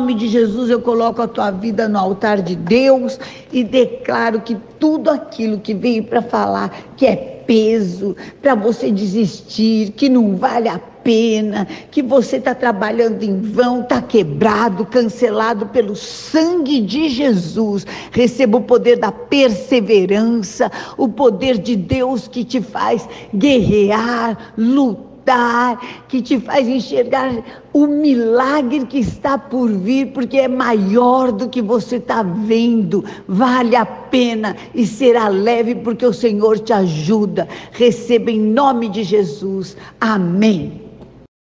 nome de Jesus, eu coloco a tua vida no altar de Deus e declaro que tudo aquilo que veio para falar que é peso, para você desistir, que não vale a pena, que você está trabalhando em vão, está quebrado, cancelado pelo sangue de Jesus. Receba o poder da perseverança, o poder de Deus que te faz guerrear, lutar que te faz enxergar o milagre que está por vir, porque é maior do que você está vendo. Vale a pena e será leve, porque o Senhor te ajuda. Receba em nome de Jesus. Amém.